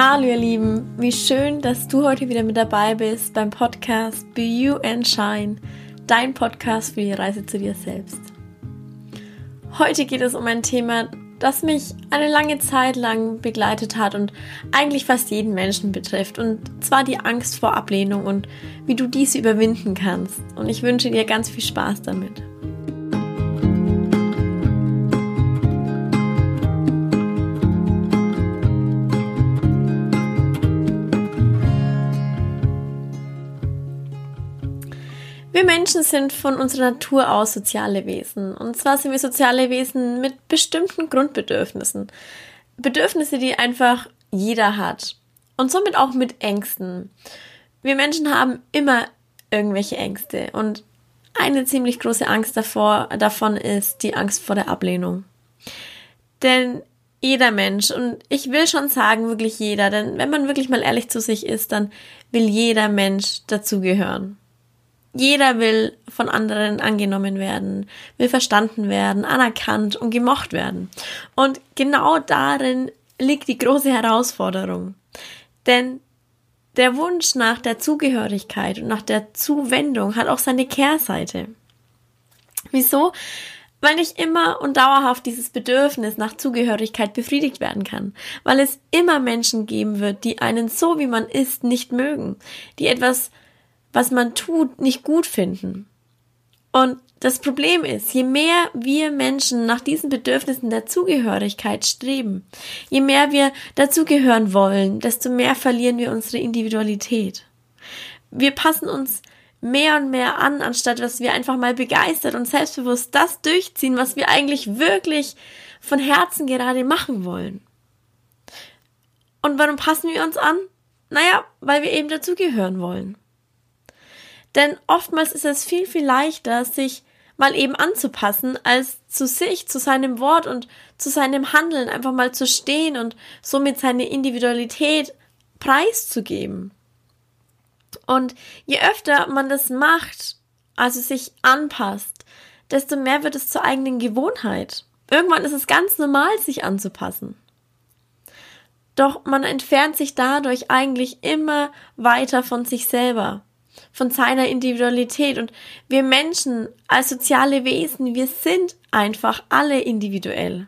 Hallo ihr Lieben, wie schön, dass du heute wieder mit dabei bist beim Podcast Be You and Shine, dein Podcast für die Reise zu dir selbst. Heute geht es um ein Thema, das mich eine lange Zeit lang begleitet hat und eigentlich fast jeden Menschen betrifft, und zwar die Angst vor Ablehnung und wie du diese überwinden kannst. Und ich wünsche dir ganz viel Spaß damit. Menschen sind von unserer Natur aus soziale Wesen. Und zwar sind wir soziale Wesen mit bestimmten Grundbedürfnissen. Bedürfnisse, die einfach jeder hat. Und somit auch mit Ängsten. Wir Menschen haben immer irgendwelche Ängste. Und eine ziemlich große Angst davor, davon ist die Angst vor der Ablehnung. Denn jeder Mensch, und ich will schon sagen, wirklich jeder, denn wenn man wirklich mal ehrlich zu sich ist, dann will jeder Mensch dazugehören. Jeder will von anderen angenommen werden, will verstanden werden, anerkannt und gemocht werden. Und genau darin liegt die große Herausforderung. Denn der Wunsch nach der Zugehörigkeit und nach der Zuwendung hat auch seine Kehrseite. Wieso? Weil nicht immer und dauerhaft dieses Bedürfnis nach Zugehörigkeit befriedigt werden kann. Weil es immer Menschen geben wird, die einen so wie man ist nicht mögen, die etwas was man tut, nicht gut finden. Und das Problem ist, je mehr wir Menschen nach diesen Bedürfnissen der Zugehörigkeit streben, je mehr wir dazugehören wollen, desto mehr verlieren wir unsere Individualität. Wir passen uns mehr und mehr an, anstatt dass wir einfach mal begeistert und selbstbewusst das durchziehen, was wir eigentlich wirklich von Herzen gerade machen wollen. Und warum passen wir uns an? Naja, weil wir eben dazugehören wollen. Denn oftmals ist es viel, viel leichter, sich mal eben anzupassen, als zu sich, zu seinem Wort und zu seinem Handeln einfach mal zu stehen und somit seine Individualität preiszugeben. Und je öfter man das macht, also sich anpasst, desto mehr wird es zur eigenen Gewohnheit. Irgendwann ist es ganz normal, sich anzupassen. Doch man entfernt sich dadurch eigentlich immer weiter von sich selber von seiner Individualität. Und wir Menschen als soziale Wesen, wir sind einfach alle individuell.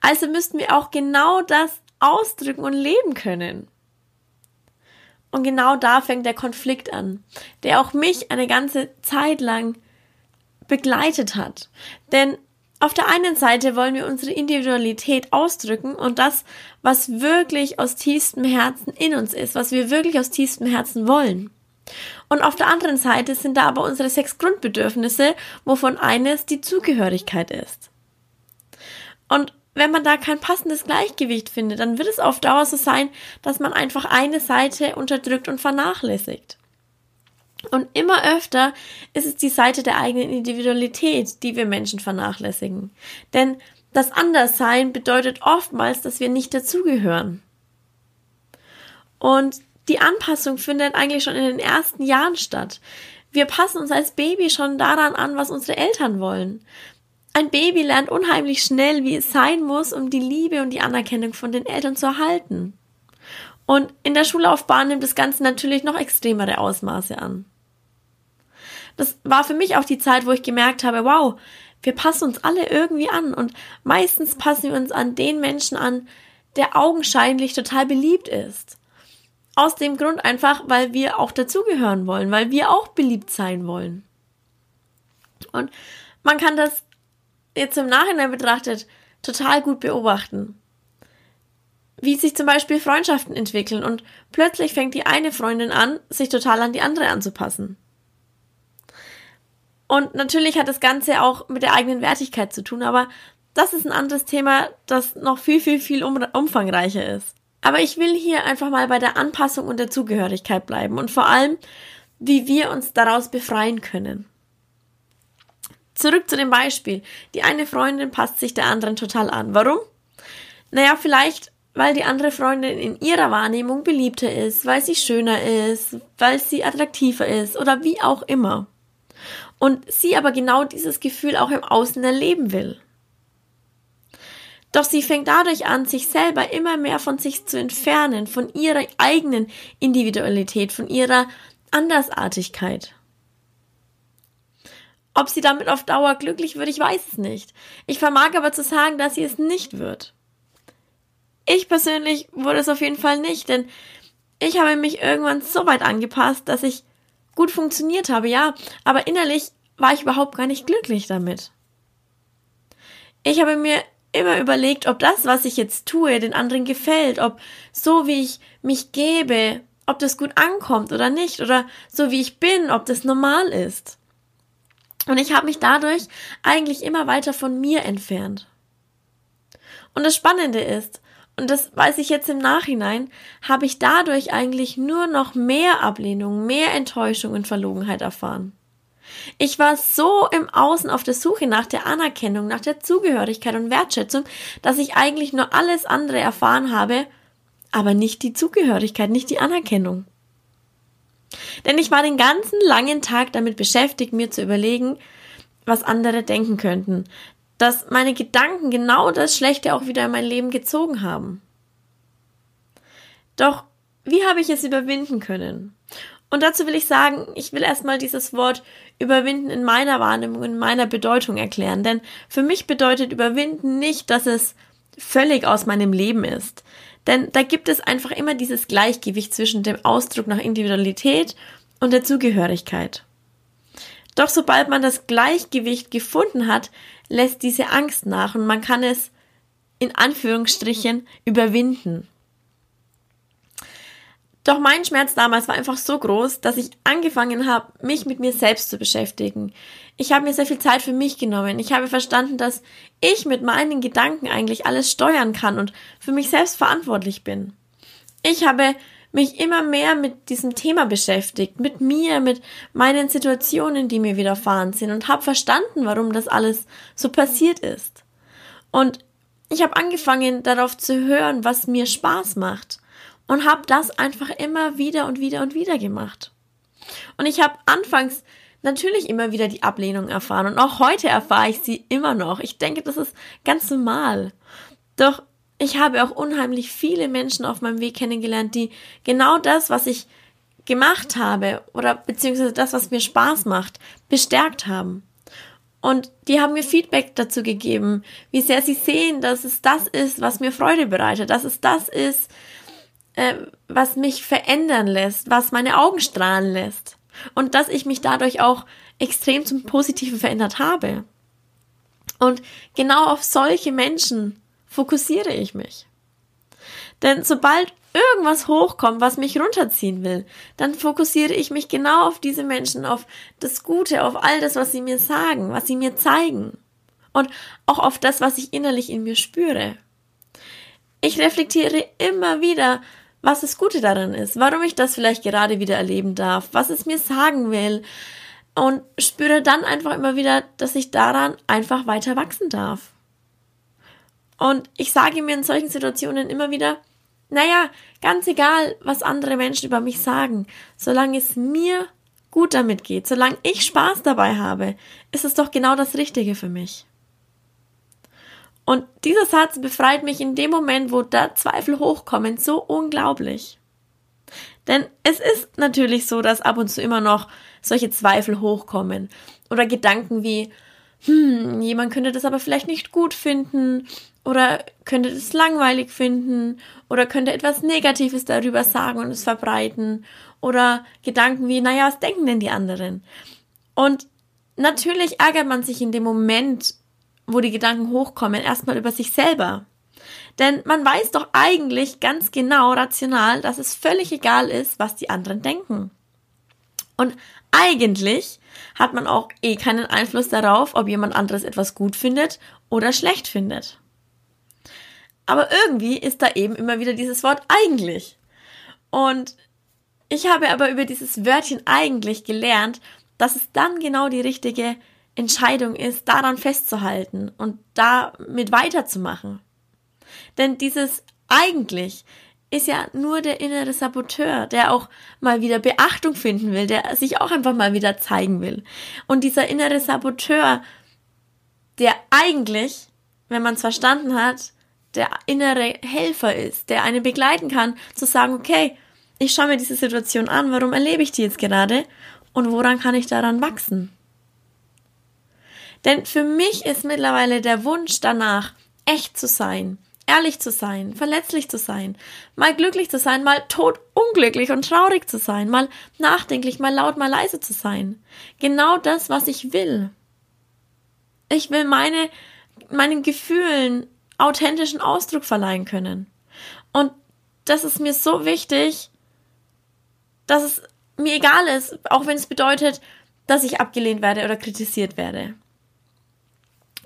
Also müssten wir auch genau das ausdrücken und leben können. Und genau da fängt der Konflikt an, der auch mich eine ganze Zeit lang begleitet hat. Denn auf der einen Seite wollen wir unsere Individualität ausdrücken und das, was wirklich aus tiefstem Herzen in uns ist, was wir wirklich aus tiefstem Herzen wollen. Und auf der anderen Seite sind da aber unsere sechs Grundbedürfnisse, wovon eines die Zugehörigkeit ist. Und wenn man da kein passendes Gleichgewicht findet, dann wird es auf Dauer so sein, dass man einfach eine Seite unterdrückt und vernachlässigt. Und immer öfter ist es die Seite der eigenen Individualität, die wir Menschen vernachlässigen. Denn das Anderssein bedeutet oftmals, dass wir nicht dazugehören. Und die Anpassung findet eigentlich schon in den ersten Jahren statt. Wir passen uns als Baby schon daran an, was unsere Eltern wollen. Ein Baby lernt unheimlich schnell, wie es sein muss, um die Liebe und die Anerkennung von den Eltern zu erhalten. Und in der Schullaufbahn nimmt das Ganze natürlich noch extremere Ausmaße an das war für mich auch die Zeit, wo ich gemerkt habe, wow, wir passen uns alle irgendwie an und meistens passen wir uns an den Menschen an, der augenscheinlich total beliebt ist. Aus dem Grund einfach, weil wir auch dazugehören wollen, weil wir auch beliebt sein wollen. Und man kann das jetzt im Nachhinein betrachtet total gut beobachten. Wie sich zum Beispiel Freundschaften entwickeln und plötzlich fängt die eine Freundin an, sich total an die andere anzupassen. Und natürlich hat das Ganze auch mit der eigenen Wertigkeit zu tun, aber das ist ein anderes Thema, das noch viel, viel, viel umfangreicher ist. Aber ich will hier einfach mal bei der Anpassung und der Zugehörigkeit bleiben und vor allem, wie wir uns daraus befreien können. Zurück zu dem Beispiel. Die eine Freundin passt sich der anderen total an. Warum? Naja, vielleicht, weil die andere Freundin in ihrer Wahrnehmung beliebter ist, weil sie schöner ist, weil sie attraktiver ist oder wie auch immer und sie aber genau dieses Gefühl auch im Außen erleben will. Doch sie fängt dadurch an, sich selber immer mehr von sich zu entfernen, von ihrer eigenen Individualität, von ihrer Andersartigkeit. Ob sie damit auf Dauer glücklich wird, ich weiß es nicht. Ich vermag aber zu sagen, dass sie es nicht wird. Ich persönlich wurde es auf jeden Fall nicht, denn ich habe mich irgendwann so weit angepasst, dass ich gut funktioniert habe, ja, aber innerlich war ich überhaupt gar nicht glücklich damit. Ich habe mir immer überlegt, ob das, was ich jetzt tue, den anderen gefällt, ob so wie ich mich gebe, ob das gut ankommt oder nicht, oder so wie ich bin, ob das normal ist. Und ich habe mich dadurch eigentlich immer weiter von mir entfernt. Und das Spannende ist, und das weiß ich jetzt im Nachhinein, habe ich dadurch eigentlich nur noch mehr Ablehnung, mehr Enttäuschung und Verlogenheit erfahren. Ich war so im Außen auf der Suche nach der Anerkennung, nach der Zugehörigkeit und Wertschätzung, dass ich eigentlich nur alles andere erfahren habe, aber nicht die Zugehörigkeit, nicht die Anerkennung. Denn ich war den ganzen langen Tag damit beschäftigt, mir zu überlegen, was andere denken könnten, dass meine Gedanken genau das Schlechte auch wieder in mein Leben gezogen haben. Doch wie habe ich es überwinden können? Und dazu will ich sagen, ich will erstmal dieses Wort überwinden in meiner Wahrnehmung, in meiner Bedeutung erklären. Denn für mich bedeutet überwinden nicht, dass es völlig aus meinem Leben ist. Denn da gibt es einfach immer dieses Gleichgewicht zwischen dem Ausdruck nach Individualität und der Zugehörigkeit. Doch sobald man das Gleichgewicht gefunden hat, lässt diese Angst nach und man kann es in Anführungsstrichen überwinden. Doch mein Schmerz damals war einfach so groß, dass ich angefangen habe, mich mit mir selbst zu beschäftigen. Ich habe mir sehr viel Zeit für mich genommen. Ich habe verstanden, dass ich mit meinen Gedanken eigentlich alles steuern kann und für mich selbst verantwortlich bin. Ich habe mich immer mehr mit diesem Thema beschäftigt, mit mir, mit meinen Situationen, die mir widerfahren sind und habe verstanden, warum das alles so passiert ist. Und ich habe angefangen darauf zu hören, was mir Spaß macht und habe das einfach immer wieder und wieder und wieder gemacht. Und ich habe anfangs natürlich immer wieder die Ablehnung erfahren und auch heute erfahre ich sie immer noch. Ich denke, das ist ganz normal. Doch ich habe auch unheimlich viele Menschen auf meinem Weg kennengelernt, die genau das, was ich gemacht habe oder beziehungsweise das, was mir Spaß macht, bestärkt haben. Und die haben mir Feedback dazu gegeben, wie sehr sie sehen, dass es das ist, was mir Freude bereitet, dass es das ist, äh, was mich verändern lässt, was meine Augen strahlen lässt. Und dass ich mich dadurch auch extrem zum Positiven verändert habe. Und genau auf solche Menschen fokussiere ich mich. Denn sobald irgendwas hochkommt, was mich runterziehen will, dann fokussiere ich mich genau auf diese Menschen, auf das Gute, auf all das, was sie mir sagen, was sie mir zeigen. Und auch auf das, was ich innerlich in mir spüre. Ich reflektiere immer wieder, was das Gute daran ist, warum ich das vielleicht gerade wieder erleben darf, was es mir sagen will und spüre dann einfach immer wieder, dass ich daran einfach weiter wachsen darf. Und ich sage mir in solchen Situationen immer wieder, naja, ganz egal, was andere Menschen über mich sagen, solange es mir gut damit geht, solange ich Spaß dabei habe, ist es doch genau das Richtige für mich. Und dieser Satz befreit mich in dem Moment, wo da Zweifel hochkommen, so unglaublich. Denn es ist natürlich so, dass ab und zu immer noch solche Zweifel hochkommen oder Gedanken wie, hm, jemand könnte das aber vielleicht nicht gut finden oder könnte das langweilig finden oder könnte etwas Negatives darüber sagen und es verbreiten oder Gedanken wie, naja, was denken denn die anderen? Und natürlich ärgert man sich in dem Moment wo die Gedanken hochkommen, erstmal über sich selber. Denn man weiß doch eigentlich ganz genau rational, dass es völlig egal ist, was die anderen denken. Und eigentlich hat man auch eh keinen Einfluss darauf, ob jemand anderes etwas gut findet oder schlecht findet. Aber irgendwie ist da eben immer wieder dieses Wort eigentlich. Und ich habe aber über dieses Wörtchen eigentlich gelernt, dass es dann genau die richtige Entscheidung ist, daran festzuhalten und damit weiterzumachen. Denn dieses eigentlich ist ja nur der innere Saboteur, der auch mal wieder Beachtung finden will, der sich auch einfach mal wieder zeigen will. Und dieser innere Saboteur, der eigentlich, wenn man es verstanden hat, der innere Helfer ist, der einen begleiten kann, zu sagen, okay, ich schaue mir diese Situation an, warum erlebe ich die jetzt gerade und woran kann ich daran wachsen? Denn für mich ist mittlerweile der Wunsch danach, echt zu sein, ehrlich zu sein, verletzlich zu sein, mal glücklich zu sein, mal tot unglücklich und traurig zu sein, mal nachdenklich, mal laut, mal leise zu sein. Genau das, was ich will. Ich will meine, meinen Gefühlen authentischen Ausdruck verleihen können. Und das ist mir so wichtig, dass es mir egal ist, auch wenn es bedeutet, dass ich abgelehnt werde oder kritisiert werde.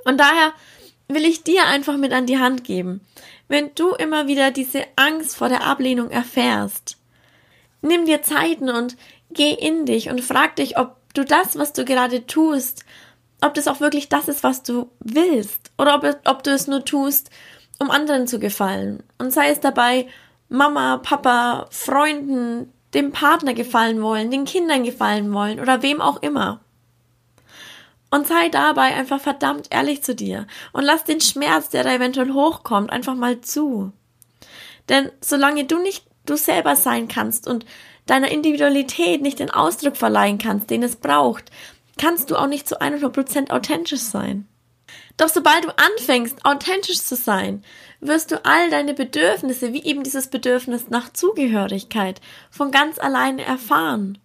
Und daher will ich dir einfach mit an die Hand geben. Wenn du immer wieder diese Angst vor der Ablehnung erfährst, nimm dir Zeiten und geh in dich und frag dich, ob du das, was du gerade tust, ob das auch wirklich das ist, was du willst oder ob, ob du es nur tust, um anderen zu gefallen. Und sei es dabei Mama, Papa, Freunden, dem Partner gefallen wollen, den Kindern gefallen wollen oder wem auch immer. Und sei dabei einfach verdammt ehrlich zu dir und lass den Schmerz, der da eventuell hochkommt, einfach mal zu. Denn solange du nicht du selber sein kannst und deiner Individualität nicht den Ausdruck verleihen kannst, den es braucht, kannst du auch nicht zu 100% authentisch sein. Doch sobald du anfängst, authentisch zu sein, wirst du all deine Bedürfnisse, wie eben dieses Bedürfnis nach Zugehörigkeit, von ganz alleine erfahren,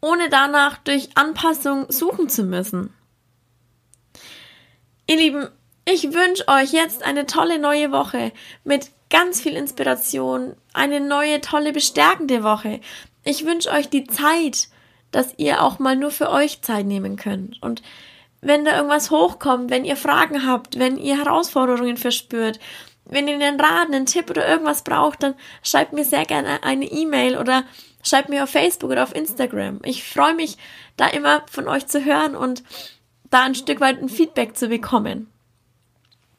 ohne danach durch Anpassung suchen zu müssen. Ihr Lieben, ich wünsche euch jetzt eine tolle neue Woche mit ganz viel Inspiration, eine neue, tolle, bestärkende Woche. Ich wünsche euch die Zeit, dass ihr auch mal nur für euch Zeit nehmen könnt. Und wenn da irgendwas hochkommt, wenn ihr Fragen habt, wenn ihr Herausforderungen verspürt, wenn ihr einen Rat, einen Tipp oder irgendwas braucht, dann schreibt mir sehr gerne eine E-Mail oder schreibt mir auf Facebook oder auf Instagram. Ich freue mich, da immer von euch zu hören und da ein Stück weit ein Feedback zu bekommen.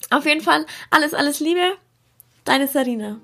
Auf jeden Fall alles, alles Liebe, deine Sarina.